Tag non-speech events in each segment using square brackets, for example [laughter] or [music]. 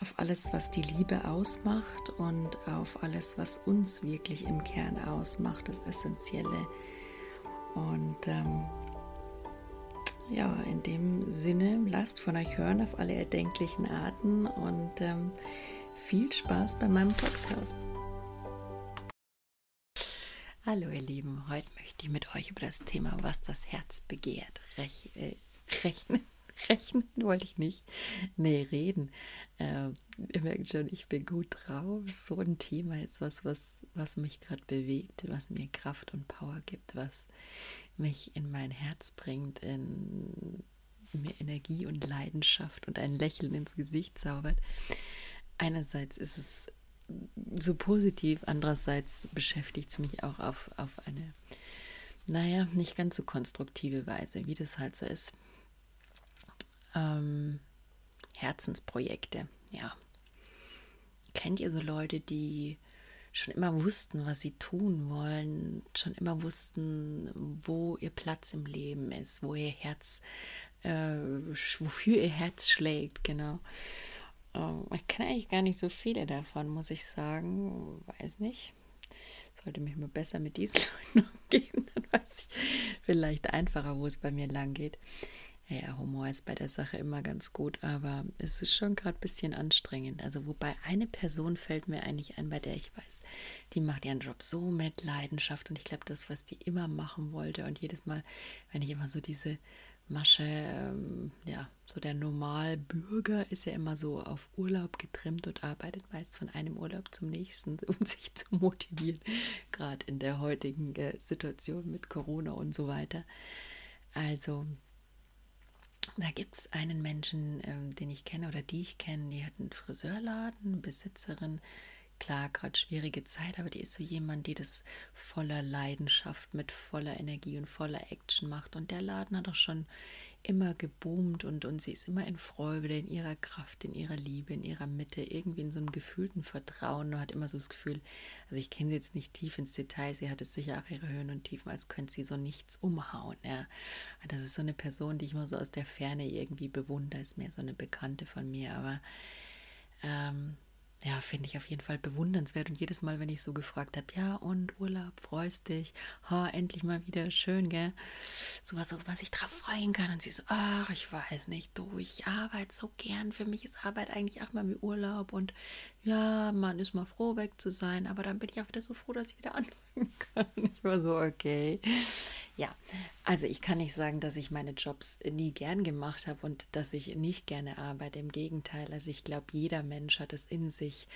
auf alles, was die Liebe ausmacht und auf alles, was uns wirklich im Kern ausmacht, das Essentielle. Und ähm, ja, in dem Sinne, lasst von euch hören auf alle erdenklichen Arten und ähm, viel Spaß bei meinem Podcast. Hallo ihr Lieben, heute möchte ich mit euch über das Thema, was das Herz begehrt, rech äh, rechnen. Rechnen [laughs] wollte ich nicht. Nee, reden. Äh, ihr merkt schon, ich bin gut drauf. So ein Thema ist was, was, was mich gerade bewegt, was mir Kraft und Power gibt, was mich in mein Herz bringt, in mir Energie und Leidenschaft und ein Lächeln ins Gesicht zaubert. Einerseits ist es so positiv, andererseits beschäftigt es mich auch auf, auf eine, naja, nicht ganz so konstruktive Weise, wie das halt so ist ähm, Herzensprojekte, ja. Kennt ihr so Leute, die schon immer wussten, was sie tun wollen, schon immer wussten, wo ihr Platz im Leben ist, wo ihr Herz, äh, wofür ihr Herz schlägt, genau. Ähm, ich kenne eigentlich gar nicht so viele davon, muss ich sagen. Weiß nicht. Sollte mich mal besser mit diesen [laughs] Leuten umgeben, dann weiß ich vielleicht einfacher, wo es bei mir lang geht. Ja, Humor ist bei der Sache immer ganz gut, aber es ist schon gerade ein bisschen anstrengend. Also, wobei eine Person fällt mir eigentlich ein, bei der ich weiß, die macht ihren Job so mit Leidenschaft und ich glaube, das, was die immer machen wollte und jedes Mal, wenn ich immer so diese Masche, ähm, ja, so der Normalbürger ist ja immer so auf Urlaub getrimmt und arbeitet meist von einem Urlaub zum nächsten, [laughs] um sich zu motivieren, gerade in der heutigen äh, Situation mit Corona und so weiter. Also, da gibt es einen Menschen, ähm, den ich kenne oder die ich kenne, die hat einen Friseurladen, Besitzerin. Klar, gerade schwierige Zeit, aber die ist so jemand, die das voller Leidenschaft, mit voller Energie und voller Action macht. Und der Laden hat auch schon immer geboomt und, und sie ist immer in Freude, in ihrer Kraft, in ihrer Liebe, in ihrer Mitte, irgendwie in so einem gefühlten Vertrauen und hat immer so das Gefühl, also ich kenne sie jetzt nicht tief ins Detail, sie hat es sicher auch ihre Höhen und Tiefen, als könnte sie so nichts umhauen. Ja. Das ist so eine Person, die ich immer so aus der Ferne irgendwie bewundere, ist mehr so eine Bekannte von mir, aber ähm, ja, finde ich auf jeden Fall bewundernswert. Und jedes Mal, wenn ich so gefragt habe, ja, und Urlaub, freust dich, ha, endlich mal wieder schön, gell? So was, so, was ich drauf freuen kann. Und sie so, ach, ich weiß nicht, du, ich arbeite so gern. Für mich ist Arbeit eigentlich auch mal wie Urlaub. Und ja, man ist mal froh, weg zu sein. Aber dann bin ich auch wieder so froh, dass ich wieder [laughs] anfangen kann. Ich war so, okay. Ja, also ich kann nicht sagen, dass ich meine Jobs nie gern gemacht habe und dass ich nicht gerne arbeite. Im Gegenteil, also ich glaube, jeder Mensch hat es in sich,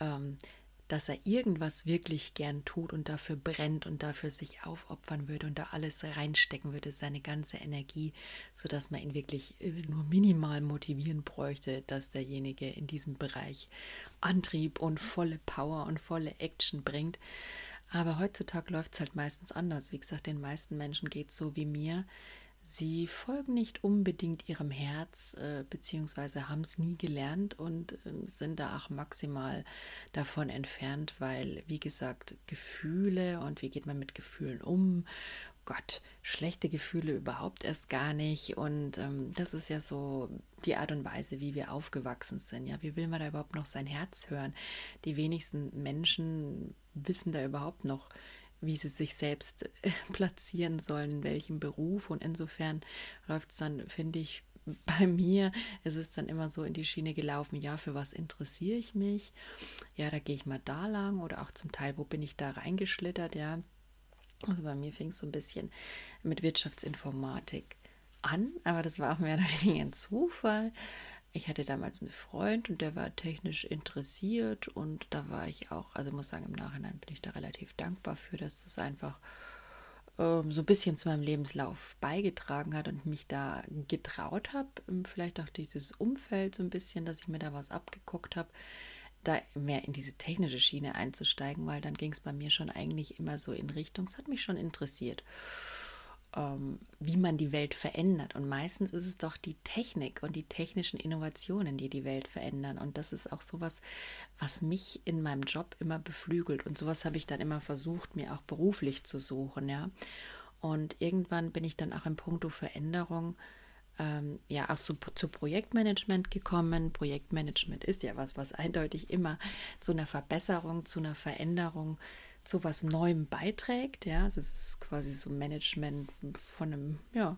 ähm, dass er irgendwas wirklich gern tut und dafür brennt und dafür sich aufopfern würde und da alles reinstecken würde, seine ganze Energie, sodass man ihn wirklich äh, nur minimal motivieren bräuchte, dass derjenige in diesem Bereich Antrieb und volle Power und volle Action bringt. Aber heutzutage läuft es halt meistens anders. Wie gesagt, den meisten Menschen geht es so wie mir. Sie folgen nicht unbedingt ihrem Herz, äh, beziehungsweise haben es nie gelernt und äh, sind da auch maximal davon entfernt, weil, wie gesagt, Gefühle und wie geht man mit Gefühlen um? Gott, schlechte Gefühle überhaupt erst gar nicht. Und ähm, das ist ja so die Art und Weise, wie wir aufgewachsen sind. Ja, wie will man da überhaupt noch sein Herz hören? Die wenigsten Menschen wissen da überhaupt noch, wie sie sich selbst äh, [laughs] platzieren sollen, in welchem Beruf. Und insofern läuft es dann, finde ich, [laughs] bei mir ist es dann immer so in die Schiene gelaufen, ja, für was interessiere ich mich? Ja, da gehe ich mal da lang oder auch zum Teil, wo bin ich da reingeschlittert, ja. Also bei mir fing es so ein bisschen mit Wirtschaftsinformatik an, aber das war auch mehr oder [laughs] weniger ein Zufall ich hatte damals einen Freund und der war technisch interessiert und da war ich auch, also muss sagen, im Nachhinein bin ich da relativ dankbar für, dass das einfach ähm, so ein bisschen zu meinem Lebenslauf beigetragen hat und mich da getraut habe, ähm, vielleicht auch dieses Umfeld so ein bisschen, dass ich mir da was abgeguckt habe, da mehr in diese technische Schiene einzusteigen, weil dann ging es bei mir schon eigentlich immer so in Richtung, es hat mich schon interessiert ähm, wie man die Welt verändert. Und meistens ist es doch die Technik und die technischen Innovationen, die die Welt verändern. Und das ist auch sowas, was mich in meinem Job immer beflügelt. Und sowas habe ich dann immer versucht, mir auch beruflich zu suchen, ja. Und irgendwann bin ich dann auch im Punkto Veränderung ähm, ja auch so zu Projektmanagement gekommen. Projektmanagement ist ja was, was eindeutig immer zu einer Verbesserung, zu einer Veränderung zu was Neuem beiträgt. Ja, also es ist quasi so Management von einem, ja,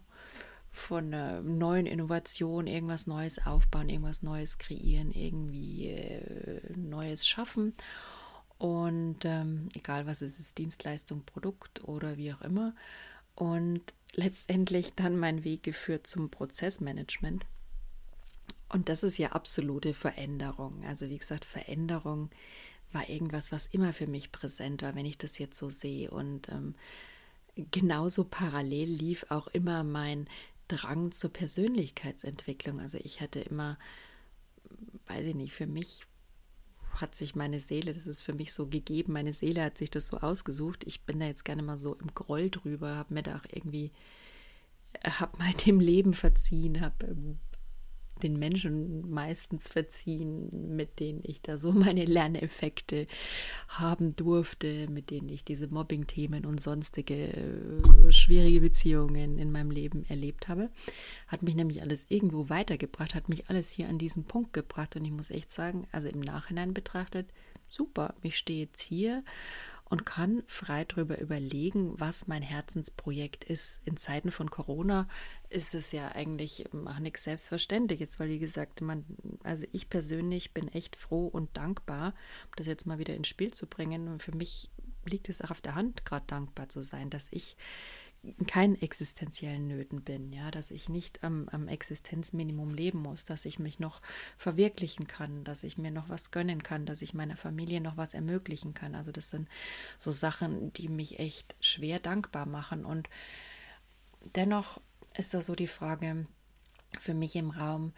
von einer neuen Innovation, irgendwas Neues aufbauen, irgendwas Neues kreieren, irgendwie äh, Neues schaffen. Und ähm, egal was es ist, Dienstleistung, Produkt oder wie auch immer. Und letztendlich dann mein Weg geführt zum Prozessmanagement. Und das ist ja absolute Veränderung. Also wie gesagt, Veränderung war irgendwas, was immer für mich präsent war, wenn ich das jetzt so sehe. Und ähm, genauso parallel lief auch immer mein Drang zur Persönlichkeitsentwicklung. Also ich hatte immer, weiß ich nicht, für mich hat sich meine Seele, das ist für mich so gegeben, meine Seele hat sich das so ausgesucht. Ich bin da jetzt gerne mal so im Groll drüber, habe mir da auch irgendwie, habe mal [laughs] dem Leben verziehen, habe ähm, den Menschen meistens verziehen, mit denen ich da so [laughs] meine Lerneffekte haben durfte, mit denen ich diese Mobbing-Themen und sonstige äh, schwierige Beziehungen in meinem Leben erlebt habe. Hat mich nämlich alles irgendwo weitergebracht, hat mich alles hier an diesen Punkt gebracht und ich muss echt sagen, also im Nachhinein betrachtet, super, ich stehe jetzt hier und kann frei darüber überlegen, was mein Herzensprojekt ist. In Zeiten von Corona ist es ja eigentlich auch nichts Selbstverständliches, weil wie gesagt, man, also ich persönlich bin echt froh und dankbar, das jetzt mal wieder ins Spiel zu bringen. Und für mich liegt es auch auf der Hand, gerade dankbar zu sein, dass ich keinen existenziellen Nöten bin, ja, dass ich nicht am, am, Existenzminimum leben muss, dass ich mich noch verwirklichen kann, dass ich mir noch was gönnen kann, dass ich meiner Familie noch was ermöglichen kann. Also das sind so Sachen, die mich echt schwer dankbar machen. Und dennoch ist da so die Frage für mich im Raum,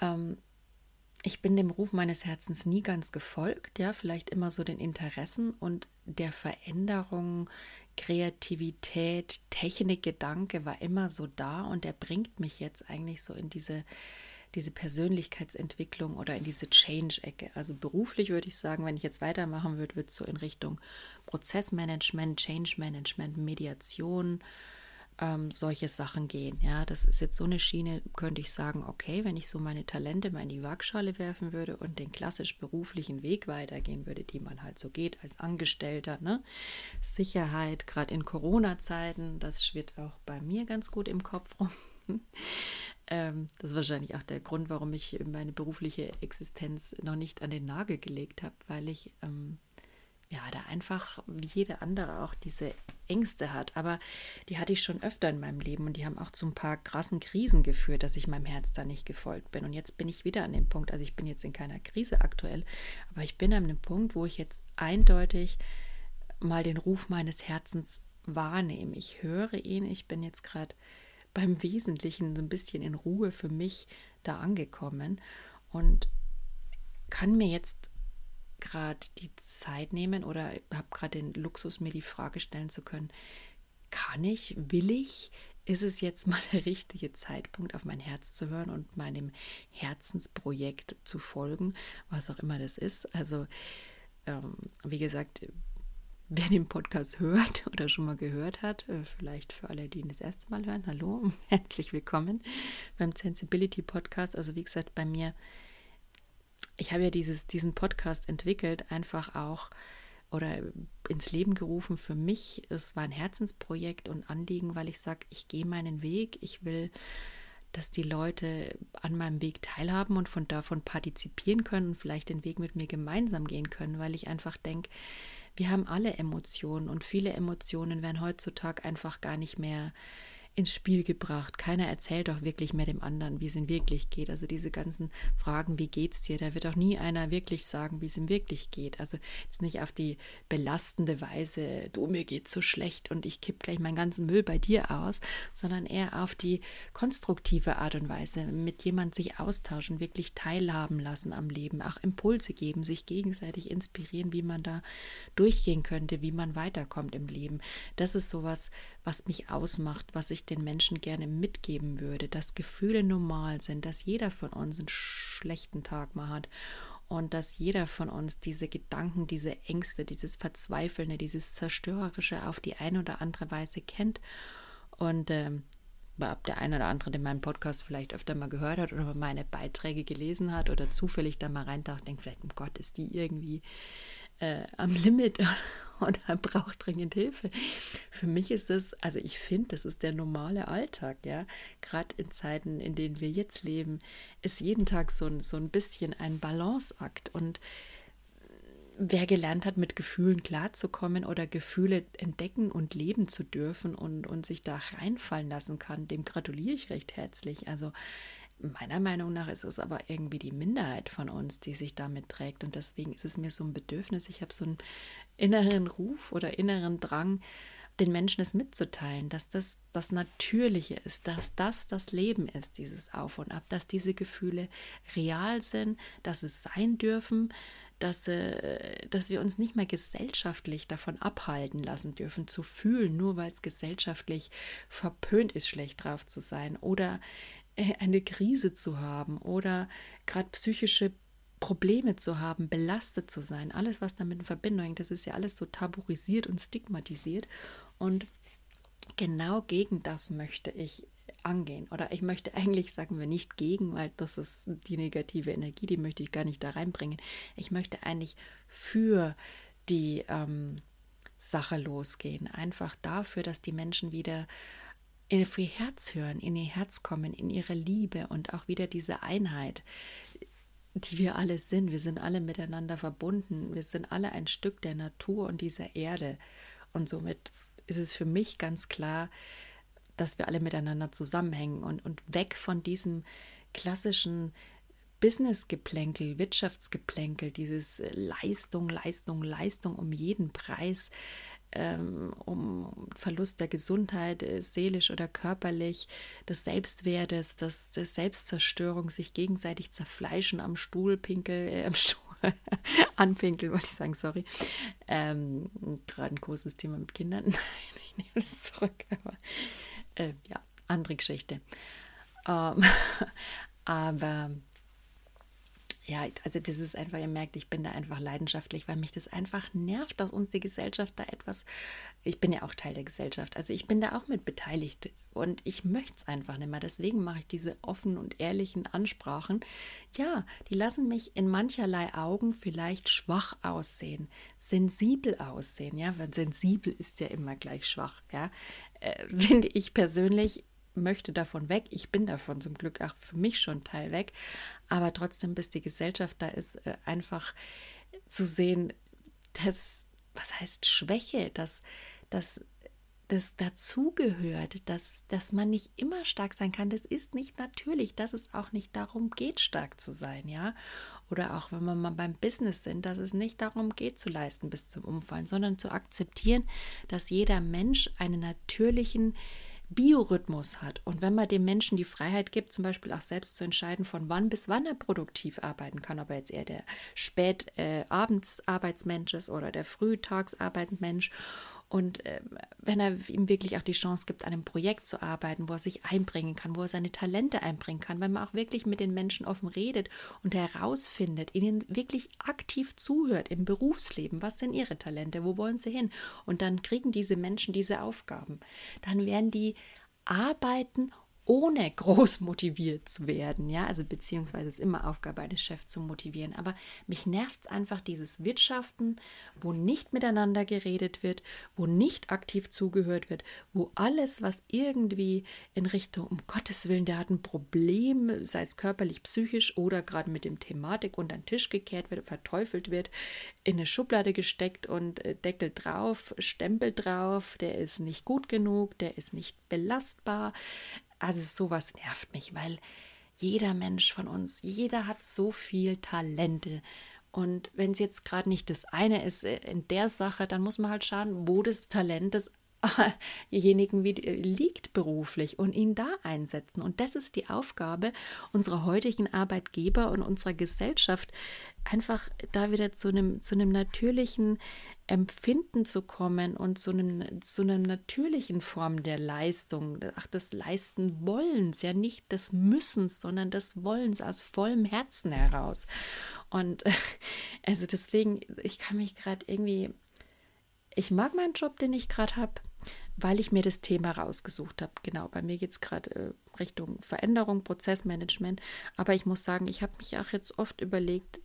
ähm, ich bin dem Ruf meines Herzens nie ganz gefolgt, ja, vielleicht immer so den Interessen und der Veränderung, Kreativität, Technik, Gedanke war immer so da und der bringt mich jetzt eigentlich so in diese, diese Persönlichkeitsentwicklung oder in diese Change-Ecke. Also beruflich würde ich sagen, wenn ich jetzt weitermachen würde, wird es so in Richtung Prozessmanagement, Change-Management, Mediation, ähm, solche Sachen gehen. Ja, das ist jetzt so eine Schiene, könnte ich sagen, okay, wenn ich so meine Talente mal in die Waagschale werfen würde und den klassisch beruflichen Weg weitergehen würde, die man halt so geht als Angestellter, ne? Sicherheit, gerade in Corona-Zeiten, das schwirrt auch bei mir ganz gut im Kopf rum. [laughs] ähm, das ist wahrscheinlich auch der Grund, warum ich meine berufliche Existenz noch nicht an den Nagel gelegt habe, weil ich ähm, ja, da einfach wie jeder andere auch diese Ängste hat. Aber die hatte ich schon öfter in meinem Leben und die haben auch zu ein paar krassen Krisen geführt, dass ich meinem Herz da nicht gefolgt bin. Und jetzt bin ich wieder an dem Punkt, also ich bin jetzt in keiner Krise aktuell, aber ich bin an dem Punkt, wo ich jetzt eindeutig mal den Ruf meines Herzens wahrnehme. Ich höre ihn, ich bin jetzt gerade beim Wesentlichen so ein bisschen in Ruhe für mich da angekommen und kann mir jetzt gerade die Zeit nehmen oder habe gerade den Luxus, mir die Frage stellen zu können, kann ich, will ich, ist es jetzt mal der richtige Zeitpunkt, auf mein Herz zu hören und meinem Herzensprojekt zu folgen, was auch immer das ist. Also, ähm, wie gesagt, wer den Podcast hört [laughs] oder schon mal gehört hat, äh, vielleicht für alle, die ihn das erste Mal hören, hallo, [laughs] herzlich willkommen beim Sensibility Podcast. Also, wie gesagt, bei mir ich habe ja dieses, diesen Podcast entwickelt, einfach auch oder ins Leben gerufen für mich. Es war ein Herzensprojekt und Anliegen, weil ich sage, ich gehe meinen Weg. Ich will, dass die Leute an meinem Weg teilhaben und von davon partizipieren können und vielleicht den Weg mit mir gemeinsam gehen können, weil ich einfach denke, wir haben alle Emotionen und viele Emotionen werden heutzutage einfach gar nicht mehr ins Spiel gebracht. Keiner erzählt doch wirklich mehr dem anderen, wie es ihm wirklich geht. Also diese ganzen Fragen, wie geht's dir? Da wird auch nie einer wirklich sagen, wie es ihm wirklich geht. Also jetzt nicht auf die belastende Weise, du, mir geht's so schlecht und ich kipp gleich meinen ganzen Müll bei dir aus, sondern eher auf die konstruktive Art und Weise, mit jemand sich austauschen, wirklich teilhaben lassen am Leben, auch Impulse geben, sich gegenseitig inspirieren, wie man da durchgehen könnte, wie man weiterkommt im Leben. Das ist sowas, was mich ausmacht, was ich den Menschen gerne mitgeben würde, dass Gefühle normal sind, dass jeder von uns einen schlechten Tag mal hat und dass jeder von uns diese Gedanken, diese Ängste, dieses Verzweifelnde, dieses Zerstörerische auf die eine oder andere Weise kennt. Und ähm, der eine oder andere, der meinen Podcast vielleicht öfter mal gehört hat oder meine Beiträge gelesen hat oder zufällig da mal reintaucht, denkt vielleicht, um Gott, ist die irgendwie äh, am Limit [laughs] oder braucht dringend Hilfe. Für mich ist es, also ich finde, das ist der normale Alltag, ja. Gerade in Zeiten, in denen wir jetzt leben, ist jeden Tag so ein, so ein bisschen ein Balanceakt. Und wer gelernt hat, mit Gefühlen klarzukommen oder Gefühle entdecken und leben zu dürfen und, und sich da reinfallen lassen kann, dem gratuliere ich recht herzlich. Also Meiner Meinung nach ist es aber irgendwie die Minderheit von uns, die sich damit trägt. Und deswegen ist es mir so ein Bedürfnis. Ich habe so einen inneren Ruf oder inneren Drang, den Menschen es mitzuteilen, dass das das Natürliche ist, dass das das Leben ist, dieses Auf und Ab, dass diese Gefühle real sind, dass es sein dürfen, dass, äh, dass wir uns nicht mehr gesellschaftlich davon abhalten lassen dürfen, zu fühlen, nur weil es gesellschaftlich verpönt ist, schlecht drauf zu sein oder äh, eine Krise zu haben oder gerade psychische Probleme zu haben, belastet zu sein, alles, was damit in Verbindung hängt, das ist ja alles so tabuisiert und stigmatisiert. Und genau gegen das möchte ich angehen. Oder ich möchte eigentlich, sagen wir nicht gegen, weil das ist die negative Energie, die möchte ich gar nicht da reinbringen. Ich möchte eigentlich für die ähm, Sache losgehen. Einfach dafür, dass die Menschen wieder in ihr Herz hören, in ihr Herz kommen, in ihre Liebe und auch wieder diese Einheit, die wir alle sind. Wir sind alle miteinander verbunden. Wir sind alle ein Stück der Natur und dieser Erde. Und somit ist es für mich ganz klar, dass wir alle miteinander zusammenhängen und, und weg von diesem klassischen Business-Geplänkel, Wirtschaftsgeplänkel, dieses Leistung, Leistung, Leistung um jeden Preis ähm, um Verlust der Gesundheit, äh, seelisch oder körperlich, des Selbstwertes, das, der Selbstzerstörung, sich gegenseitig zerfleischen am Stuhl, Pinkel, äh, am Stuhl, [laughs] anpinkeln, wollte ich sagen, sorry. Ähm, Gerade ein großes Thema mit Kindern. [laughs] Nein, ich nehme es zurück, aber äh, ja, andere Geschichte. Ähm, [laughs] aber ja, also das ist einfach, ihr merkt, ich bin da einfach leidenschaftlich, weil mich das einfach nervt, dass uns die Gesellschaft da etwas, ich bin ja auch Teil der Gesellschaft, also ich bin da auch mit beteiligt und ich möchte es einfach nicht mehr. Deswegen mache ich diese offenen und ehrlichen Ansprachen. Ja, die lassen mich in mancherlei Augen vielleicht schwach aussehen, sensibel aussehen, ja, weil sensibel ist ja immer gleich schwach, ja, äh, [laughs] finde ich persönlich möchte davon weg. Ich bin davon zum Glück auch für mich schon Teil weg. Aber trotzdem, bis die Gesellschaft da ist, äh, einfach zu sehen, dass was heißt Schwäche, dass, dass das dazugehört, dass, dass man nicht immer stark sein kann. Das ist nicht natürlich, dass es auch nicht darum geht, stark zu sein, ja. Oder auch wenn wir mal beim Business sind, dass es nicht darum geht, zu leisten bis zum Umfallen, sondern zu akzeptieren, dass jeder Mensch einen natürlichen Biorhythmus hat. Und wenn man dem Menschen die Freiheit gibt, zum Beispiel auch selbst zu entscheiden, von wann bis wann er produktiv arbeiten kann, ob er jetzt eher der Spät-Abends-Arbeitsmensch äh, ist oder der Frühtagsarbeitmensch und äh, wenn er ihm wirklich auch die Chance gibt, an einem Projekt zu arbeiten, wo er sich einbringen kann, wo er seine Talente einbringen kann, wenn man auch wirklich mit den Menschen offen redet und herausfindet, ihnen wirklich aktiv zuhört im Berufsleben, was sind ihre Talente, wo wollen sie hin? Und dann kriegen diese Menschen diese Aufgaben. Dann werden die arbeiten ohne [laughs] groß motiviert zu werden, ja, also beziehungsweise ist immer Aufgabe eines Chefs zu motivieren, aber mich nervt es einfach dieses Wirtschaften, wo nicht miteinander geredet wird, wo nicht aktiv zugehört wird, wo alles, was irgendwie in Richtung, um Gottes Willen, der hat ein Problem, sei es körperlich, psychisch oder gerade mit dem Thematik unter den Tisch gekehrt wird, verteufelt wird, in eine Schublade gesteckt und äh, Deckel drauf, Stempel drauf, der ist nicht gut genug, der ist nicht belastbar, also sowas nervt mich, weil jeder Mensch von uns, jeder hat so viel Talente. Und wenn es jetzt gerade nicht das eine ist äh, in der Sache, dann muss man halt schauen, wo das Talent des [laughs] denjenigen liegt beruflich und ihn da einsetzen. Und das ist die Aufgabe unserer heutigen Arbeitgeber und unserer Gesellschaft, einfach da wieder zu einem, zu einem natürlichen Empfinden zu kommen und zu, einem, zu einer natürlichen Form der Leistung, ach, des Leisten Wollens, ja nicht des Müssens, sondern des Wollens aus vollem Herzen heraus. Und [laughs] also deswegen, ich kann mich gerade irgendwie, ich mag meinen Job, den ich gerade habe, weil ich mir das Thema rausgesucht habe. Genau, bei mir geht es gerade äh, Richtung Veränderung, Prozessmanagement. Aber ich muss sagen, ich habe mich auch jetzt oft überlegt,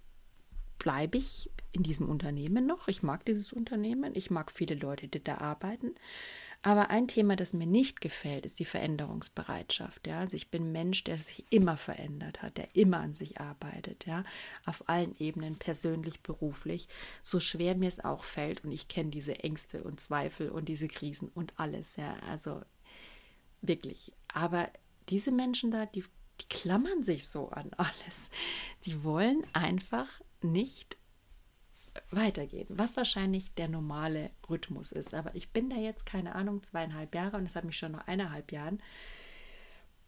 bleibe ich in diesem Unternehmen noch? Ich mag dieses Unternehmen, ich mag viele Leute, die da arbeiten. Aber ein Thema, das mir nicht gefällt, ist die Veränderungsbereitschaft. Ja? Also ich bin Mensch, der sich immer verändert hat, der immer an sich arbeitet, ja, auf allen Ebenen, persönlich, beruflich, so schwer mir es auch fällt. Und ich kenne diese Ängste und Zweifel und diese Krisen und alles, ja. Also wirklich. Aber diese Menschen da, die, die klammern sich so an alles. Die wollen einfach nicht weitergehen, was wahrscheinlich der normale Rhythmus ist. Aber ich bin da jetzt, keine Ahnung, zweieinhalb Jahre und das hat mich schon nach eineinhalb Jahren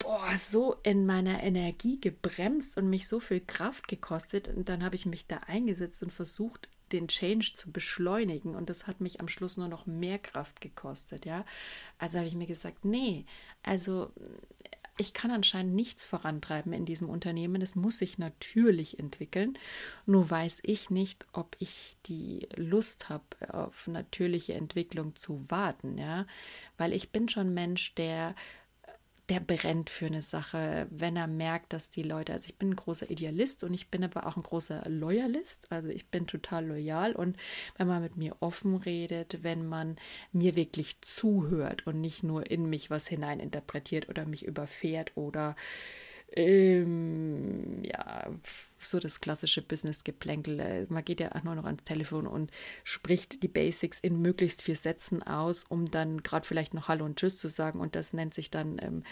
boah, so in meiner Energie gebremst und mich so viel Kraft gekostet. Und dann habe ich mich da eingesetzt und versucht, den Change zu beschleunigen. Und das hat mich am Schluss nur noch mehr Kraft gekostet, ja. Also habe ich mir gesagt, nee, also ich kann anscheinend nichts vorantreiben in diesem Unternehmen. Es muss sich natürlich entwickeln. Nur weiß ich nicht, ob ich die Lust habe, auf natürliche Entwicklung zu warten, ja. Weil ich bin schon Mensch, der der brennt für eine Sache, wenn er merkt, dass die Leute, also ich bin ein großer Idealist und ich bin aber auch ein großer Loyalist, also ich bin total loyal und wenn man mit mir offen redet, wenn man mir wirklich zuhört und nicht nur in mich was hineininterpretiert oder mich überfährt oder ähm, ja, so das klassische Business-Geplänkel. Äh, man geht ja auch nur noch ans Telefon und spricht die Basics in möglichst vier Sätzen aus, um dann gerade vielleicht noch Hallo und Tschüss zu sagen. Und das nennt sich dann ähm,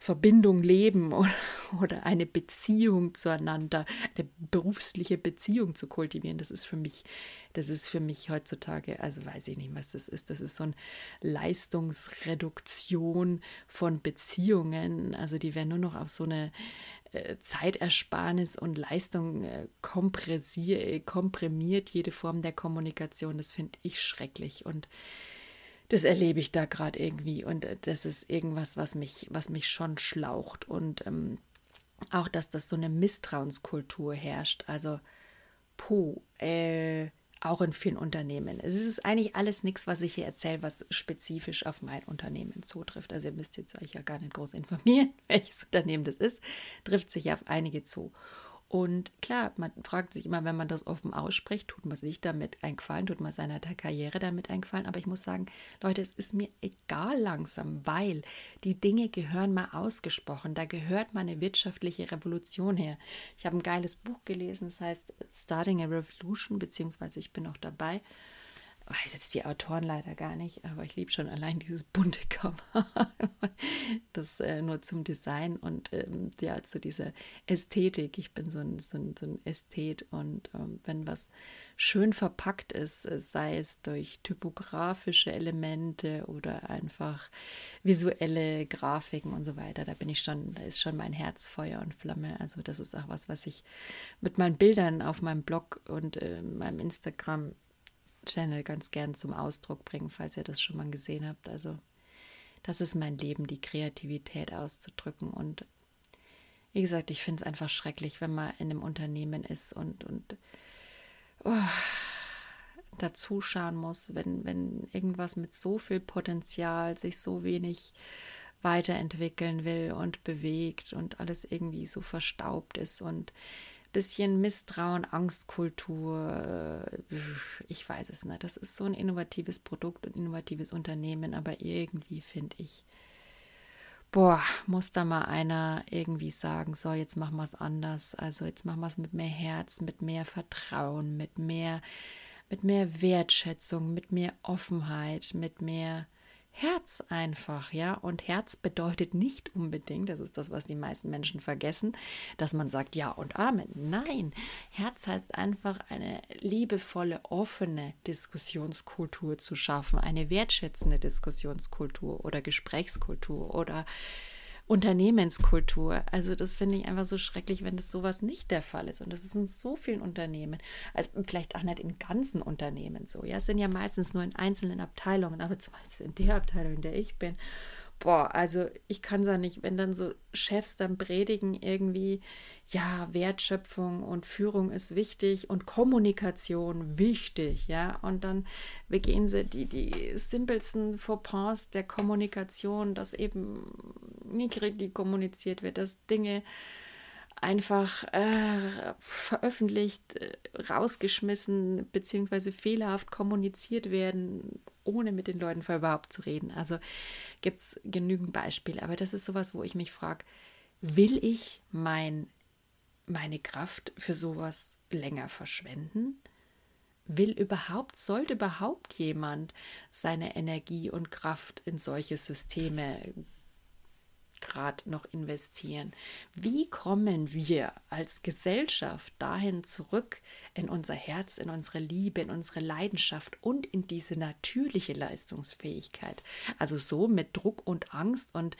Verbindung leben [laughs] oder, oder eine Beziehung zueinander, eine berufliche Beziehung zu kultivieren. Das ist für mich, das ist für mich heutzutage, also weiß ich nicht, was das ist. Das ist so eine Leistungsreduktion von Beziehungen. Also die werden nur noch auf so eine äh, Zeitersparnis und Leistung äh, komprimiert, jede Form der Kommunikation. Das finde ich schrecklich und das erlebe ich da gerade irgendwie und äh, das ist irgendwas, was mich, was mich schon schlaucht und ähm, auch, dass das so eine Misstrauenskultur herrscht. Also, puh, äh, auch in vielen Unternehmen. Es ist eigentlich alles nichts, was ich hier erzähle, was spezifisch auf mein Unternehmen zutrifft. Also ihr müsst jetzt euch ja gar nicht groß informieren, [laughs] welches Unternehmen das ist, trifft sich auf einige zu. Und klar, man fragt sich immer, wenn man das offen ausspricht, tut man sich damit eingefallen, tut man seiner Karriere damit eingefallen. Aber ich muss sagen, Leute, es ist mir egal langsam, weil die Dinge gehören mal ausgesprochen. Da gehört mal eine wirtschaftliche Revolution her. Ich habe ein geiles Buch gelesen, das heißt Starting a Revolution, beziehungsweise ich bin noch dabei. Weiß jetzt die Autoren leider gar nicht, aber ich liebe schon allein dieses bunte [laughs] Cover. das äh, nur zum Design und ähm, ja, zu dieser Ästhetik. Ich bin so ein, so ein, so ein Ästhet und ähm, wenn was schön verpackt ist, äh, sei es durch typografische Elemente oder einfach visuelle Grafiken und so weiter, da bin ich schon, da ist schon mein Herz Feuer und Flamme. Also das ist auch was, was ich mit meinen Bildern auf meinem Blog und äh, meinem Instagram Channel ganz gern zum Ausdruck bringen, falls ihr das schon mal gesehen habt. Also das ist mein Leben, die Kreativität auszudrücken. Und wie gesagt, ich finde es einfach schrecklich, wenn man in einem Unternehmen ist und, und oh, dazuschauen muss, wenn, wenn irgendwas mit so viel Potenzial sich so wenig weiterentwickeln will und bewegt und alles irgendwie so verstaubt ist und bisschen Misstrauen, Angstkultur. Äh, ich weiß es nicht. Das ist so ein innovatives Produkt und innovatives Unternehmen, aber irgendwie finde ich, boah, muss da mal einer irgendwie sagen, so, jetzt machen wir es anders. Also jetzt machen wir es mit mehr Herz, mit mehr Vertrauen, mit mehr, mit mehr Wertschätzung, mit mehr Offenheit, mit mehr Herz einfach, ja. Und Herz bedeutet nicht unbedingt, das ist das, was die meisten Menschen vergessen, dass man sagt Ja und Amen. Nein, Herz heißt einfach eine liebevolle, offene Diskussionskultur zu schaffen, eine wertschätzende Diskussionskultur oder Gesprächskultur oder Unternehmenskultur. Also das finde ich einfach so schrecklich, wenn das sowas nicht der Fall ist. Und das ist in so vielen Unternehmen, also vielleicht auch nicht in ganzen Unternehmen so. Ja, es sind ja meistens nur in einzelnen Abteilungen, aber zum Beispiel in der Abteilung, in der ich bin, boah, also ich kann es ja nicht, wenn dann so Chefs dann predigen irgendwie, ja, Wertschöpfung und Führung ist wichtig und Kommunikation wichtig, ja, und dann begehen sie die, die simpelsten Fauxpas der Kommunikation, dass eben nicht richtig kommuniziert wird, dass Dinge einfach äh, veröffentlicht, äh, rausgeschmissen beziehungsweise fehlerhaft kommuniziert werden, ohne mit den Leuten vorher überhaupt zu reden. Also gibt es genügend Beispiele. Aber das ist sowas, wo ich mich frage, will ich mein, meine Kraft für sowas länger verschwenden? Will überhaupt, sollte überhaupt jemand seine Energie und Kraft in solche Systeme gerade noch investieren. Wie kommen wir als Gesellschaft dahin zurück in unser Herz, in unsere Liebe, in unsere Leidenschaft und in diese natürliche Leistungsfähigkeit? Also so mit Druck und Angst und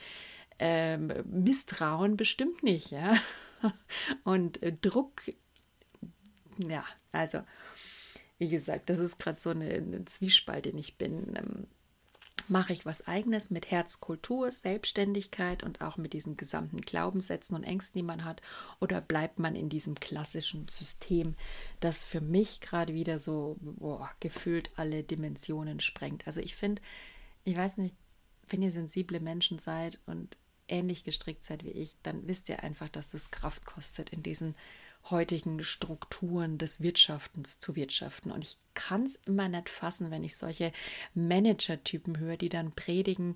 ähm, Misstrauen bestimmt nicht, ja. [laughs] Und äh, Druck, ja, also wie gesagt, das ist gerade so eine, eine, Zwiespalt, in ich bin. Ähm, mache ich was eigenes mit Herzkultur, Selbstständigkeit und auch mit diesen gesamten Glaubenssätzen und Ängsten, die man hat, oder bleibt man in diesem klassischen System, das für mich gerade wieder so boah, gefühlt alle Dimensionen sprengt. Also ich finde, ich weiß nicht, wenn ihr sensible Menschen seid und ähnlich gestrickt seid wie ich, dann wisst ihr einfach, dass das Kraft kostet in diesen heutigen Strukturen des Wirtschaftens zu wirtschaften. Und ich kann es immer nicht fassen, wenn ich solche Manager-Typen höre, die dann predigen,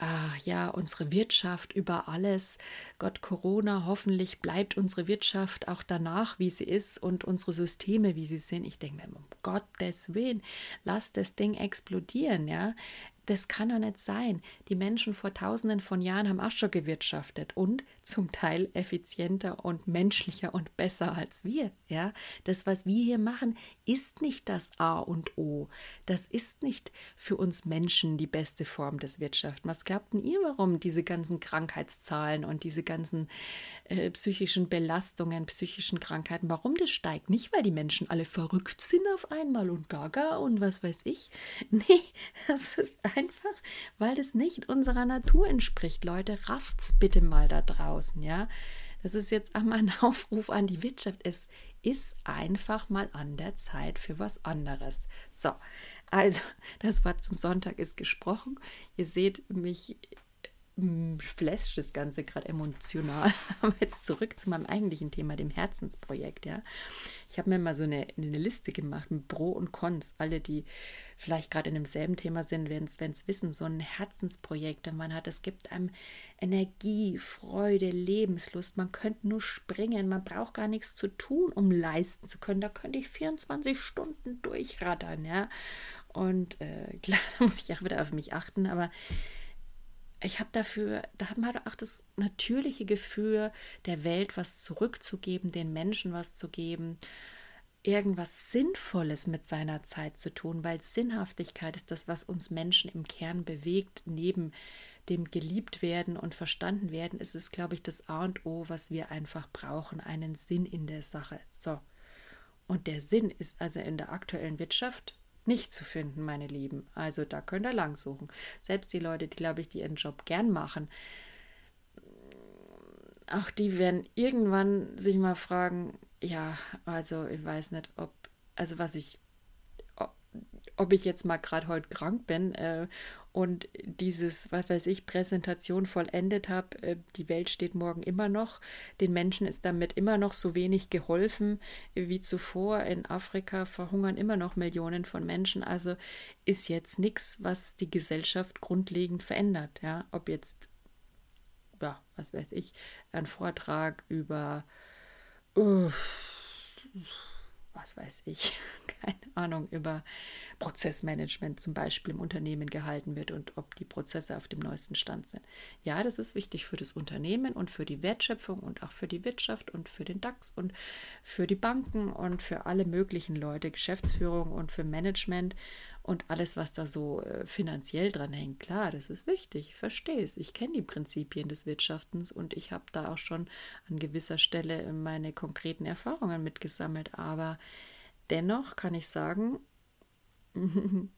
äh, ja, unsere Wirtschaft über alles, Gott Corona, hoffentlich bleibt unsere Wirtschaft auch danach, wie sie ist und unsere Systeme, wie sie sind. Ich denke mir, um Gottes Willen, lass das Ding explodieren, ja das kann doch nicht sein. Die Menschen vor tausenden von Jahren haben auch schon gewirtschaftet und zum Teil effizienter und menschlicher und besser als wir. Ja, das, was wir hier machen, ist nicht das A und O. Das ist nicht für uns Menschen die beste Form des Wirtschaften. Was glaubten ihr, warum diese ganzen Krankheitszahlen und diese ganzen äh, psychischen Belastungen, psychischen Krankheiten, warum das steigt? Nicht, weil die Menschen alle verrückt sind auf einmal und gaga und was weiß ich. [laughs] Nee, das ist einfach, weil das nicht unserer Natur entspricht. Leute, rafft's bitte mal da draußen, ja. Das ist jetzt einmal ein [laughs] Aufruf an die Wirtschaft. Es ist einfach mal an der Zeit für was anderes. So, also das Wort zum Sonntag ist gesprochen. Ihr seht mich flasht das Ganze gerade emotional. [laughs] Aber jetzt zurück zu meinem eigentlichen Thema, dem Herzensprojekt. Ja, ich habe mir mal so eine, eine Liste gemacht mit Pro und Cons. Alle, die vielleicht gerade in demselben Thema sind, werden es wissen. So ein Herzensprojekt, wenn man hat, es gibt einem Energie, Freude, Lebenslust. Man könnte nur springen. Man braucht gar nichts zu tun, um leisten zu können. Da könnte ich 24 Stunden durchraddern. Ja, Und äh, [laughs] klar, da muss ich auch wieder auf mich achten, aber ich habe dafür, da hat man auch das natürliche Gefühl, der Welt was zurückzugeben, den Menschen was zu geben, irgendwas Sinnvolles mit seiner Zeit zu tun, weil Sinnhaftigkeit ist das, was uns Menschen im Kern bewegt, neben dem geliebt werden und verstanden werden, ist es, glaube ich, das A und O, was wir einfach brauchen, einen Sinn in der Sache. So. Und der Sinn ist also in der aktuellen Wirtschaft nicht zu finden, meine Lieben. Also da könnt ihr lang suchen. Selbst die Leute, die, glaube ich, die ihren Job gern machen, auch die werden irgendwann sich mal fragen, ja, also ich weiß nicht, ob, also was ich, ob ich jetzt mal gerade heute krank bin äh, und dieses, was weiß ich, Präsentation vollendet habe, äh, die Welt steht morgen immer noch, den Menschen ist damit immer noch so wenig geholfen wie zuvor. In Afrika verhungern immer noch Millionen von Menschen, also ist jetzt nichts, was die Gesellschaft grundlegend verändert. Ja, ob jetzt, ja, was weiß ich, ein Vortrag über, uh, was weiß ich, [laughs] keine Ahnung, über Prozessmanagement zum Beispiel im Unternehmen gehalten wird und ob die Prozesse auf dem neuesten Stand sind. Ja, das ist wichtig für das Unternehmen und für die Wertschöpfung und auch für die Wirtschaft und für den DAX und für die Banken und für alle möglichen Leute, Geschäftsführung und für Management und alles, was da so äh, finanziell dran hängt. Klar, das ist wichtig, ich verstehe es. Ich kenne die Prinzipien des Wirtschaftens und ich habe da auch schon an gewisser Stelle meine konkreten Erfahrungen mitgesammelt. Aber dennoch kann ich sagen, [laughs]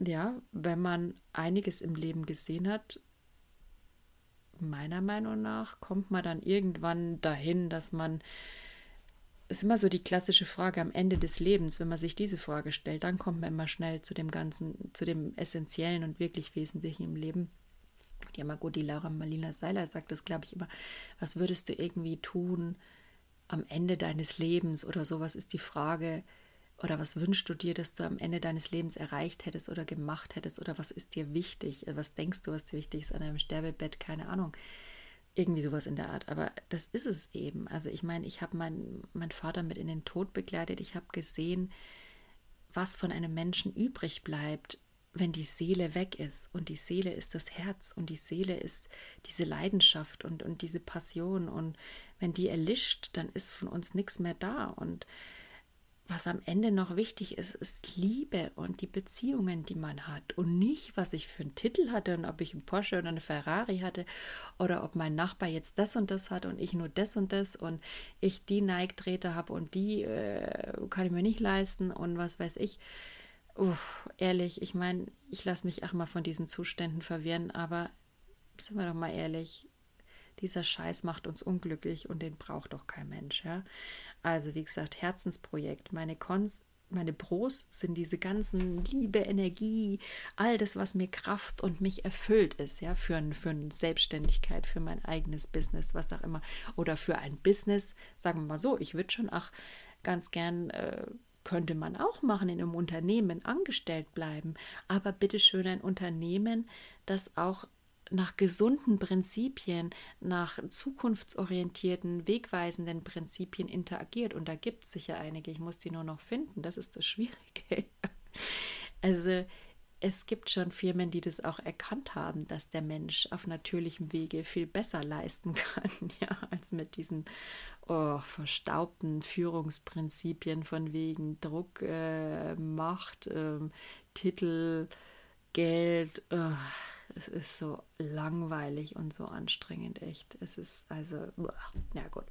ja, wenn man einiges im Leben gesehen hat, meiner Meinung nach kommt man dann irgendwann dahin, dass man ist immer so die klassische Frage am Ende des Lebens, wenn man sich diese Frage stellt, dann kommt man immer schnell zu dem ganzen, zu dem Essentiellen und wirklich Wesentlichen im Leben. Ja, mal gut, die Laura Marlina Seiler sagt das, glaube ich, immer. Was würdest du irgendwie tun am Ende deines Lebens oder sowas ist die Frage, oder was wünschst du dir, dass du am Ende deines Lebens erreicht hättest oder gemacht hättest? Oder was ist dir wichtig? Was denkst du, was dir wichtig ist an einem Sterbebett? Keine Ahnung. Irgendwie sowas in der Art. Aber das ist es eben. Also ich meine, ich habe meinen mein Vater mit in den Tod begleitet. Ich habe gesehen, was von einem Menschen übrig bleibt, wenn die Seele weg ist. Und die Seele ist das Herz und die Seele ist diese Leidenschaft und, und diese Passion. Und wenn die erlischt, dann ist von uns nichts mehr da. Und was am Ende noch wichtig ist, ist Liebe und die Beziehungen, die man hat und nicht, was ich für einen Titel hatte und ob ich einen Porsche oder eine Ferrari hatte oder ob mein Nachbar jetzt das und das hat und ich nur das und das und ich die Neigträte habe und die äh, kann ich mir nicht leisten und was weiß ich. Uff, ehrlich, ich meine, ich lasse mich auch mal von diesen Zuständen verwirren, aber sind wir doch mal ehrlich, dieser Scheiß macht uns unglücklich und den braucht doch kein Mensch, ja. Also, wie gesagt, Herzensprojekt. Meine Cons, meine Pros sind diese ganzen Liebe, Energie, all das, was mir Kraft und mich erfüllt ist, ja, für, für eine Selbstständigkeit, für mein eigenes Business, was auch immer. Oder für ein Business, sagen wir mal so, ich würde schon auch ganz gern. Äh, könnte man auch machen in einem Unternehmen, angestellt bleiben. Aber bitteschön ein Unternehmen, das auch nach gesunden Prinzipien, nach zukunftsorientierten, wegweisenden Prinzipien interagiert. Und da gibt es sicher einige, ich muss die nur noch finden, das ist das Schwierige. [laughs] Also es gibt schon Firmen, die das auch erkannt haben, dass der Mensch auf natürlichem Wege viel besser leisten [laughs] kann, ja, als mit diesen oh, verstaubten Führungsprinzipien von wegen Druck, äh, Macht, äh, Titel, Geld. Oh es ist so langweilig und so anstrengend, echt. Es ist also, ja gut.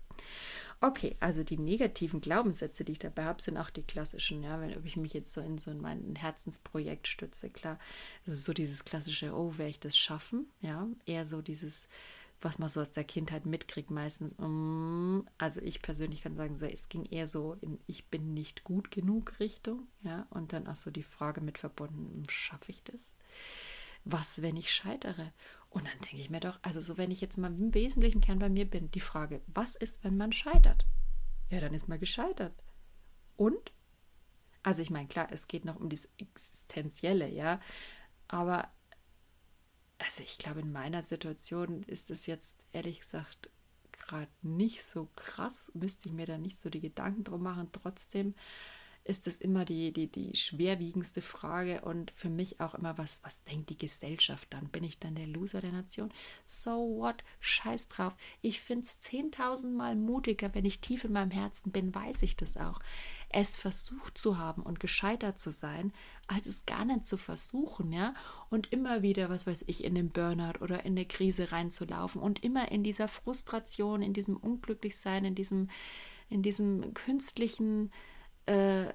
Okay, also die negativen Glaubenssätze, die ich dabei habe, sind auch die klassischen. Ja, wenn ich mich jetzt so in so mein Herzensprojekt stütze, klar, so dieses klassische, oh, werde ich das schaffen? Ja, eher so dieses, was man so aus der Kindheit mitkriegt, meistens. also ich persönlich kann sagen, es ging eher so in ich bin nicht gut genug Richtung, ja, und dann auch so die Frage mit verbunden, schaffe ich das? was, wenn ich scheitere? Und dann denke ich mir doch, also so, wenn ich jetzt mal im wesentlichen Kern bei mir bin, die Frage, was ist, wenn man scheitert? Ja, dann ist man gescheitert. Und? Also ich meine, klar, es geht noch um das Existenzielle, ja, aber also ich glaube, in meiner Situation ist es jetzt ehrlich gesagt gerade nicht so krass, müsste ich mir da nicht so die Gedanken drum machen. Trotzdem ist es immer die, die, die schwerwiegendste Frage und für mich auch immer, was, was denkt die Gesellschaft dann? Bin ich dann der Loser der Nation? So what? Scheiß drauf. Ich finde es zehntausendmal mutiger, wenn ich tief in meinem Herzen bin, weiß ich das auch. Es versucht zu haben und gescheitert zu sein, als es gar nicht zu versuchen, ja, und immer wieder, was weiß ich, in den Burnout oder in eine Krise reinzulaufen und immer in dieser Frustration, in diesem Unglücklichsein, in diesem, in diesem künstlichen äh,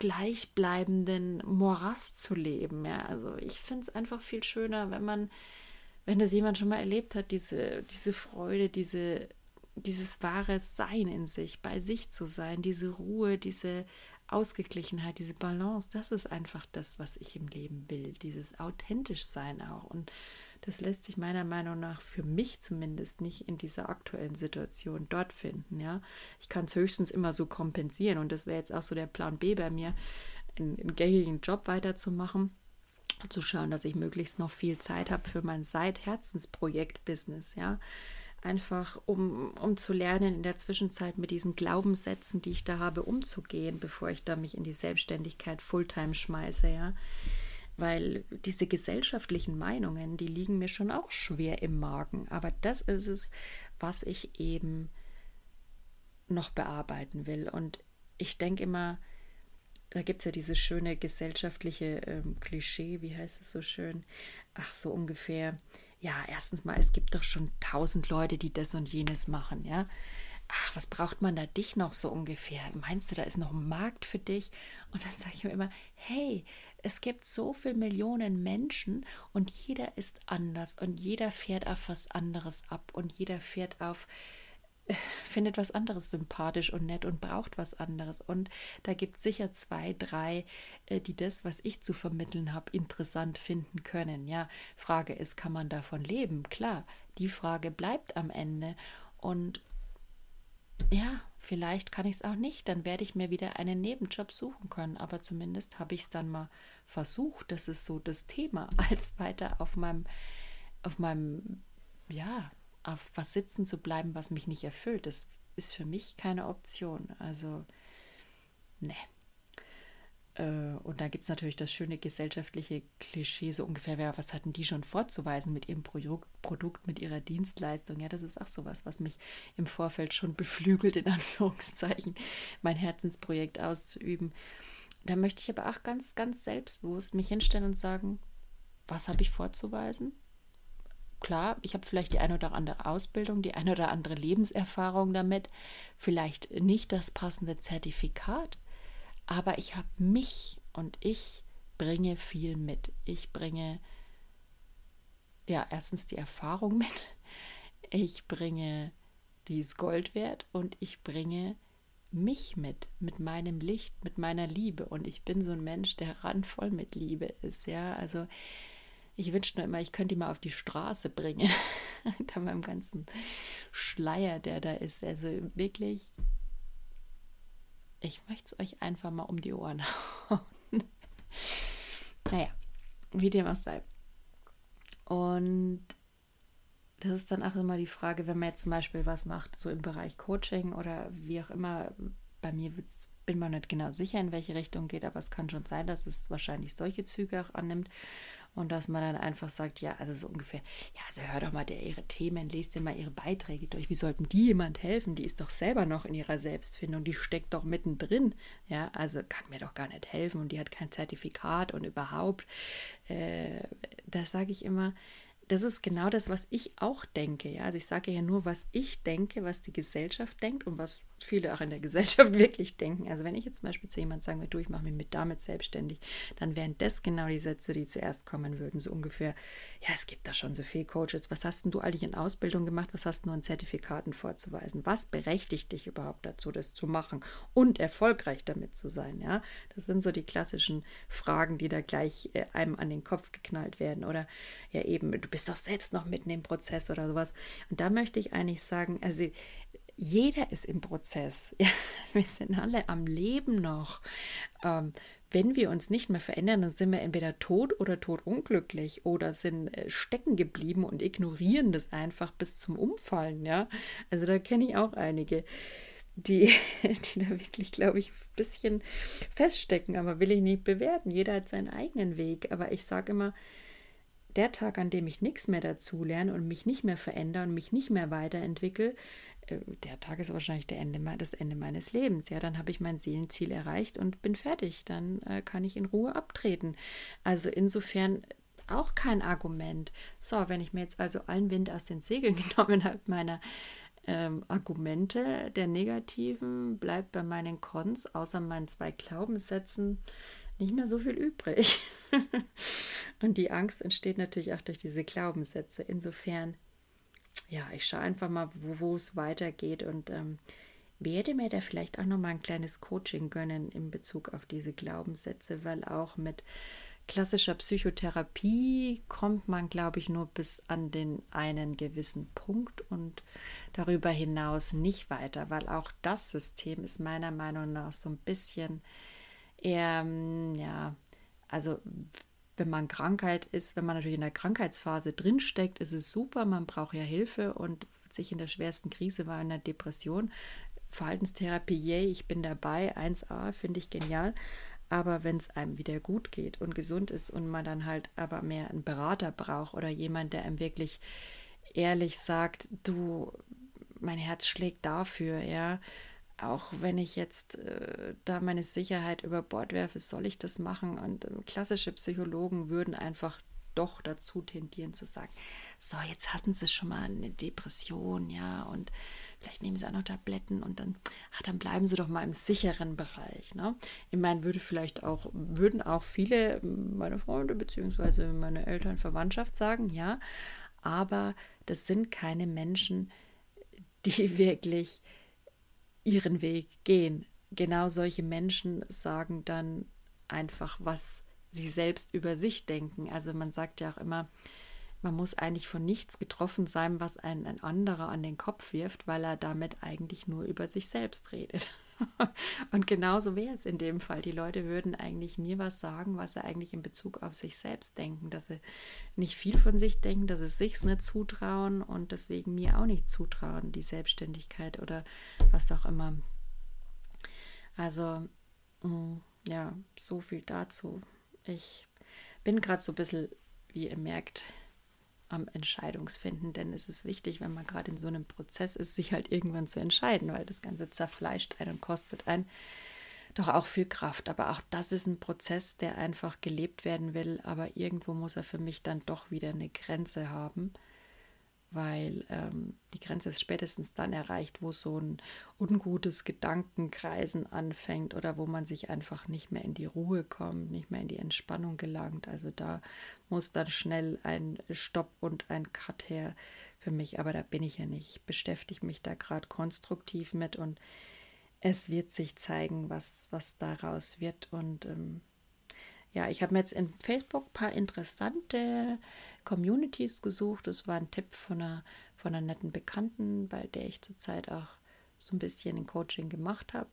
gleichbleibenden Morast zu leben. Ja, also ich finde es einfach viel schöner, wenn man, wenn das jemand schon mal erlebt hat, diese, diese Freude, diese, dieses wahre Sein in sich, bei sich zu sein, diese Ruhe, diese Ausgeglichenheit, diese Balance, das ist einfach das, was ich im Leben will, dieses authentisch sein auch. Und das lässt sich meiner Meinung nach für mich zumindest nicht in dieser aktuellen Situation dort finden. Ja, ich kann es höchstens immer so kompensieren und das wäre jetzt auch so der Plan B bei mir, einen, einen gängigen Job weiterzumachen zu schauen, dass ich möglichst noch viel Zeit habe für mein Seit-Herzensprojekt-Business, ja. Einfach um, um zu lernen, in der Zwischenzeit mit diesen Glaubenssätzen, die ich da habe, umzugehen, bevor ich da mich in die Selbstständigkeit Fulltime schmeiße, ja weil diese gesellschaftlichen Meinungen, die liegen mir schon auch schwer im Magen. Aber das ist es, was ich eben noch bearbeiten will. Und ich denke immer, da gibt es ja dieses schöne gesellschaftliche ähm, Klischee, wie heißt es so schön? Ach, so ungefähr. Ja, erstens mal, es gibt doch schon tausend Leute, die das und jenes machen, ja. Ach, was braucht man da dich noch so ungefähr? Meinst du, da ist noch ein Markt für dich? Und dann sage ich mir immer, hey, es gibt so viele Millionen Menschen und jeder ist anders und jeder fährt auf was anderes ab und jeder fährt auf findet was anderes sympathisch und nett und braucht was anderes. Und da gibt es sicher zwei, drei, äh, die das, was ich zu vermitteln habe, interessant finden können. Ja, Frage ist, kann man davon leben? Klar, die Frage bleibt am Ende. Und ja, vielleicht kann ich es auch nicht. Dann werde ich mir wieder einen Nebenjob suchen können. Aber zumindest habe ich es dann mal versucht, das ist so das Thema, [laughs] als weiter auf meinem, auf meinem, ja, auf was sitzen zu bleiben, was mich nicht erfüllt. Das ist für mich keine Option. Also, ne. Und da gibt es natürlich das schöne gesellschaftliche Klischee, so ungefähr, was hatten die schon vorzuweisen mit ihrem Produkt, Produkt, mit ihrer Dienstleistung? Ja, das ist auch sowas, was mich im Vorfeld schon beflügelt, in [laughs] Anführungszeichen, mein Herzensprojekt auszuüben. Da möchte ich aber auch ganz, ganz selbstbewusst mich hinstellen und sagen, was habe ich vorzuweisen? Klar, ich habe vielleicht die eine oder andere Ausbildung, die eine oder andere Lebenserfahrung damit, vielleicht nicht das passende Zertifikat, aber ich habe mich und ich bringe viel mit. Ich bringe ja erstens die Erfahrung [laughs] mit, ich bringe dieses Gold wert und ich bringe mich mit, mit meinem Licht, mit meiner Liebe. Und ich bin so ein Mensch, der randvoll mit Liebe ist, ja. Also ich wünsche nur immer, ich könnte ihn mal auf die Straße bringen. [laughs] Unter meinem ganzen Schleier, der da ist. Also wirklich, ich möchte es euch einfach mal um die Ohren [laughs] hauen. naja, wie dem auch sei. Und das ist dann auch immer die Frage, wenn man jetzt zum Beispiel was macht, so im Bereich Coaching oder wie auch immer, bei mir bin man nicht genau sicher, in welche Richtung geht, aber es kann schon sein, dass es wahrscheinlich solche Züge auch annimmt und dass man dann einfach sagt, ja, also so ungefähr, ja, also hör doch mal der ihre Themen, lest dir mal ihre Beiträge durch. Wie sollten die jemand helfen? Die ist doch selber noch in ihrer Selbstfindung, die steckt doch mittendrin. Ja, also kann mir doch gar nicht helfen und die hat kein Zertifikat und überhaupt, äh, da sage ich immer, das ist genau das, was ich auch denke. Ja? Also ich sage ja nur, was ich denke, was die Gesellschaft denkt und was viele auch in der [laughs] Gesellschaft wirklich denken. Also wenn ich jetzt zum Beispiel zu jemandem sagen würde, du, ich mache mich mit damit selbstständig, dann wären das genau die Sätze, die zuerst kommen würden. So ungefähr, ja, es gibt da schon so viele Coaches. Was hast denn du eigentlich in Ausbildung gemacht? Was hast du an Zertifikaten vorzuweisen? Was berechtigt dich überhaupt dazu, das zu machen und erfolgreich damit zu sein? Ja, das sind so die klassischen Fragen, die da gleich äh, einem an den Kopf geknallt werden. Oder ja eben, du bist doch selbst noch mitten im Prozess oder sowas. Und da möchte ich eigentlich sagen, also jeder ist im Prozess. [laughs] Ja, wir sind alle am Leben noch. Ähm, wenn wir uns nicht mehr verändern, dann sind wir entweder tot oder totunglücklich oder sind äh, stecken geblieben und ignorieren das einfach bis zum Umfallen. Ja, also da kenne ich auch einige. die, [laughs] die da wirklich, glaube ich, ein bisschen feststecken, aber will ich nicht bewerten. Jeder hat seinen eigenen Weg. Aber ich sage immer, der Tag, an dem ich nichts mehr dazu lerne und mich nicht mehr verändere und mich nicht mehr weiterentwickle, der Tag ist wahrscheinlich der Ende, das Ende meines Lebens. Ja, dann habe ich mein Seelenziel erreicht und bin fertig. Dann äh, kann ich in Ruhe abtreten. Also insofern auch kein Argument. So, wenn ich mir jetzt also allen Wind aus den Segeln [laughs] genommen habe, meiner ähm, Argumente der negativen, bleibt bei meinen Cons, außer meinen zwei Glaubenssätzen, nicht mehr so viel übrig. [laughs] und die Angst entsteht natürlich auch durch diese Glaubenssätze. Insofern, ja, ich schaue einfach mal, wo, es weitergeht und ähm, werde mir da vielleicht auch noch mal ein kleines Coaching gönnen in Bezug auf diese Glaubenssätze, weil auch mit klassischer Psychotherapie kommt man, glaube ich, nur bis an den einen gewissen Punkt und darüber hinaus nicht weiter, weil auch das System ist meiner Meinung nach so ein bisschen eher, ja, also wenn man Krankheit ist, wenn man natürlich in der Krankheitsphase drinsteckt, ist es super, man braucht ja Hilfe und sich in der schwersten Krise war in der Depression. Verhaltenstherapie, yay, ich bin dabei, 1a, finde ich genial. Aber wenn es einem wieder gut geht und gesund ist und man dann halt aber mehr einen Berater braucht oder jemand, der einem wirklich ehrlich sagt, du, mein Herz schlägt dafür, ja, auch wenn ich jetzt äh, da meine Sicherheit über Bord werfe, soll ich das machen? Und äh, klassische Psychologen würden einfach doch dazu tendieren zu sagen, so, jetzt hatten sie schon mal eine Depression, ja, und vielleicht nehmen sie auch noch Tabletten und dann, ach, dann bleiben sie doch mal im sicheren Bereich. Ne? Ich meine, würde vielleicht auch, würden auch viele meine Freunde bzw. meine Eltern, Verwandtschaft sagen, ja, aber das sind keine Menschen, die [laughs] wirklich ihren Weg gehen. Genau solche Menschen sagen dann einfach, was sie selbst über sich denken. Also man sagt ja auch immer, man muss eigentlich von nichts getroffen sein, was ein, ein anderer an den Kopf wirft, weil er damit eigentlich nur über sich selbst redet. [laughs] Und genauso wäre es in dem Fall. Die Leute würden eigentlich mir was sagen, was sie eigentlich in Bezug auf sich selbst denken, dass sie nicht viel von sich denken, dass sie sich nicht zutrauen und deswegen mir auch nicht zutrauen, die Selbstständigkeit oder was auch immer. Also, mm, ja, so viel dazu. Ich bin gerade so ein bisschen, wie ihr merkt, am Entscheidungsfinden, denn es ist wichtig, wenn man gerade in so einem Prozess ist, sich halt irgendwann zu entscheiden, weil das Ganze zerfleischt einen und kostet einen doch auch viel Kraft. Aber auch das ist ein Prozess, der einfach gelebt werden will, aber irgendwo muss er für mich dann doch wieder eine Grenze haben weil ähm, die Grenze ist spätestens dann erreicht, wo so ein ungutes Gedankenkreisen anfängt oder wo man sich einfach nicht mehr in die Ruhe kommt, nicht mehr in die Entspannung gelangt. Also da muss dann schnell ein Stopp und ein Cut her für mich, aber da bin ich ja nicht. Ich beschäftige mich da gerade konstruktiv mit und es wird sich zeigen, was, was daraus wird. Und ähm, ja, ich habe mir jetzt in Facebook ein paar interessante Communities gesucht. Das war ein Tipp von einer, von einer netten Bekannten, bei der ich zurzeit auch so ein bisschen ein Coaching gemacht habe.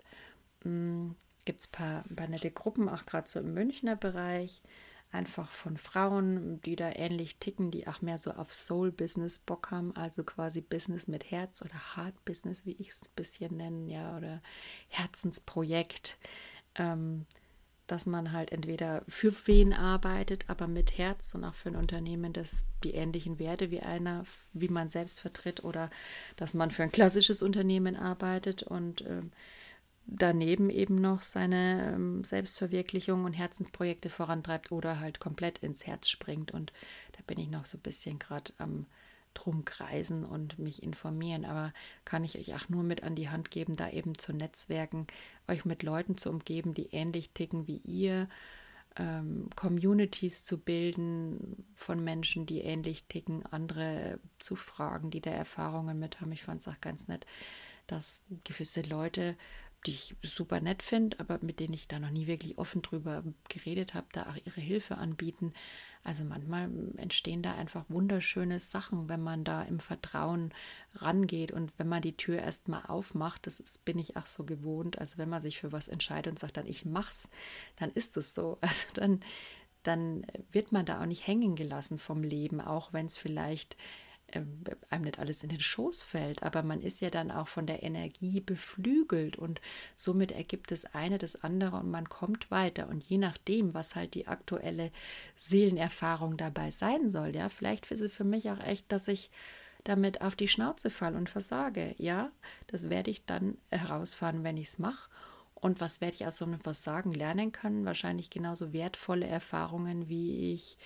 Hm, Gibt es ein paar, paar nette Gruppen, auch gerade so im Münchner Bereich. Einfach von Frauen, die da ähnlich ticken, die auch mehr so auf Soul-Business Bock haben, also quasi Business mit Herz oder Hard Business, wie ich es ein bisschen nenne, ja, oder Herzensprojekt. Ähm, dass man halt entweder für wen arbeitet, aber mit Herz und auch für ein Unternehmen, das die ähnlichen Werte wie einer, wie man selbst vertritt, oder dass man für ein klassisches Unternehmen arbeitet und ähm, daneben eben noch seine ähm, Selbstverwirklichung und Herzensprojekte vorantreibt oder halt komplett ins Herz springt. Und da bin ich noch so ein bisschen gerade am drum kreisen und mich informieren. Aber kann ich euch auch nur mit an die Hand geben, da eben zu netzwerken, euch mit Leuten zu umgeben, die ähnlich ticken wie ihr, ähm, Communities zu bilden von Menschen, die ähnlich ticken, andere zu fragen, die da Erfahrungen mit haben. Ich fand es auch ganz nett, dass gewisse Leute die ich super nett finde, aber mit denen ich da noch nie wirklich offen drüber geredet habe, da auch ihre Hilfe anbieten. Also manchmal entstehen da einfach wunderschöne Sachen, wenn man da im Vertrauen rangeht und wenn man die Tür erstmal aufmacht, das ist, bin ich auch so gewohnt. Also wenn man sich für was entscheidet und sagt dann, ich mach's, dann ist es so. [laughs] Also dann, dann wird man da auch nicht hängen gelassen vom Leben, auch wenn es vielleicht einem nicht alles in den Schoß fällt, aber man ist ja dann auch von der Energie beflügelt und somit ergibt das eine das andere und man kommt weiter. Und je nachdem, was halt die aktuelle Seelenerfahrung dabei sein soll, ja, vielleicht ist es für mich auch echt, dass ich damit auf die Schnauze falle und versage, ja, das werde ich dann herausfahren, wenn ich es mache und was werde ich aus so einem Versagen lernen können? Wahrscheinlich genauso wertvolle Erfahrungen, wie ich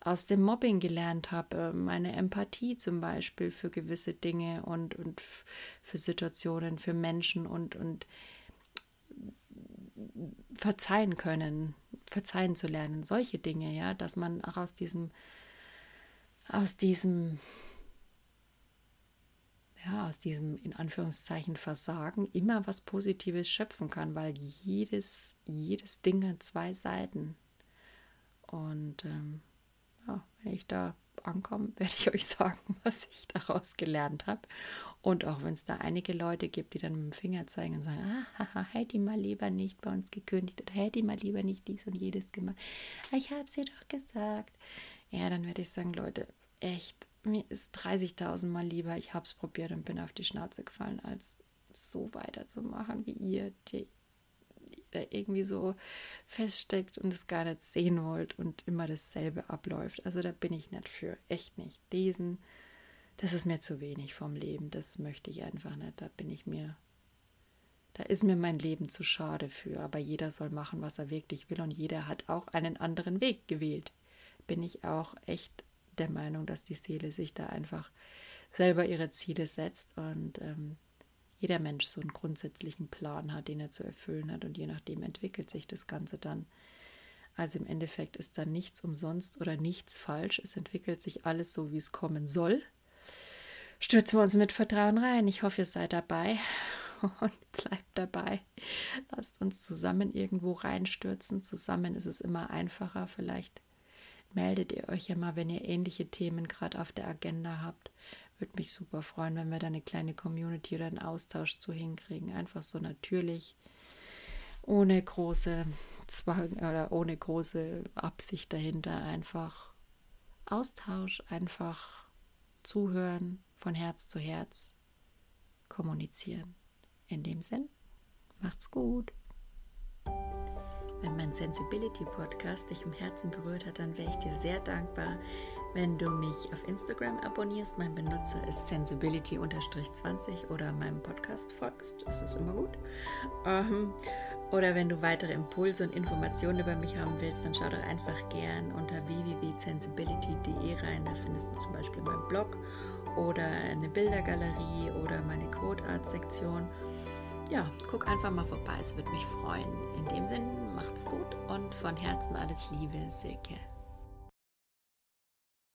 aus dem Mobbing gelernt habe, meine Empathie zum Beispiel für gewisse Dinge und, und für Situationen, für Menschen und, und verzeihen können, verzeihen zu lernen, solche Dinge, ja, dass man auch aus diesem, aus diesem, ja, aus diesem in Anführungszeichen Versagen immer was Positives schöpfen kann, weil jedes, jedes Ding hat zwei Seiten. Und ähm, ja, wenn ich da ankomme, [laughs] werde ich euch sagen, was ich daraus gelernt habe. Und auch wenn es da einige Leute gibt, die dann mit dem Finger zeigen und sagen, ah, haha, hätte ich mal lieber nicht bei uns gekündigt oder hätte ich mal lieber nicht dies und jedes gemacht. Ich habe es dir doch gesagt. Ja, dann werde ich sagen, Leute, echt, mir ist 30.000 Mal lieber, ich habe es probiert und bin auf die Schnauze gefallen, als so weiterzumachen wie ihr, die irgendwie so feststeckt und es gar nicht sehen wollt und immer dasselbe abläuft. Also da bin ich nicht für, echt nicht. Diesen, das ist mir zu wenig vom Leben, das möchte ich einfach nicht. Da bin ich mir, da ist mir mein Leben zu schade für. Aber jeder soll machen, was er wirklich will und jeder hat auch einen anderen Weg gewählt. Bin ich auch echt der Meinung, dass die Seele sich da einfach selber ihre Ziele setzt und ähm, jeder Mensch so einen grundsätzlichen Plan hat, den er zu erfüllen hat und je nachdem entwickelt sich das Ganze dann. Also im Endeffekt ist da nichts umsonst oder nichts falsch. Es entwickelt sich alles so, wie es kommen soll. Stürzen wir uns mit Vertrauen rein. Ich hoffe, ihr seid dabei [laughs] und bleibt dabei. Lasst uns zusammen irgendwo reinstürzen. Zusammen ist es immer einfacher. Vielleicht meldet ihr euch ja mal, wenn ihr ähnliche Themen gerade auf der Agenda habt. Würde mich super freuen, wenn wir da eine kleine Community oder einen Austausch zu hinkriegen. Einfach so natürlich, ohne große Zwang oder ohne große Absicht dahinter. Einfach Austausch, einfach zuhören, von Herz zu Herz kommunizieren. In dem Sinn, macht's gut. Wenn mein Sensibility Podcast dich im Herzen berührt hat, dann wäre ich dir sehr dankbar, wenn du mich auf Instagram abonnierst. Mein Benutzer ist sensibility-20 oder meinem Podcast folgst. Das ist immer gut. Ähm, oder wenn du weitere Impulse und Informationen über mich haben willst, dann schau doch einfach gern unter www.sensibility.de rein. Da findest du zum Beispiel meinen Blog oder eine Bildergalerie oder meine Code Art Sektion ja, guck einfach mal vorbei, es würde mich freuen. In dem Sinn, macht's gut und von Herzen alles Liebe, Silke.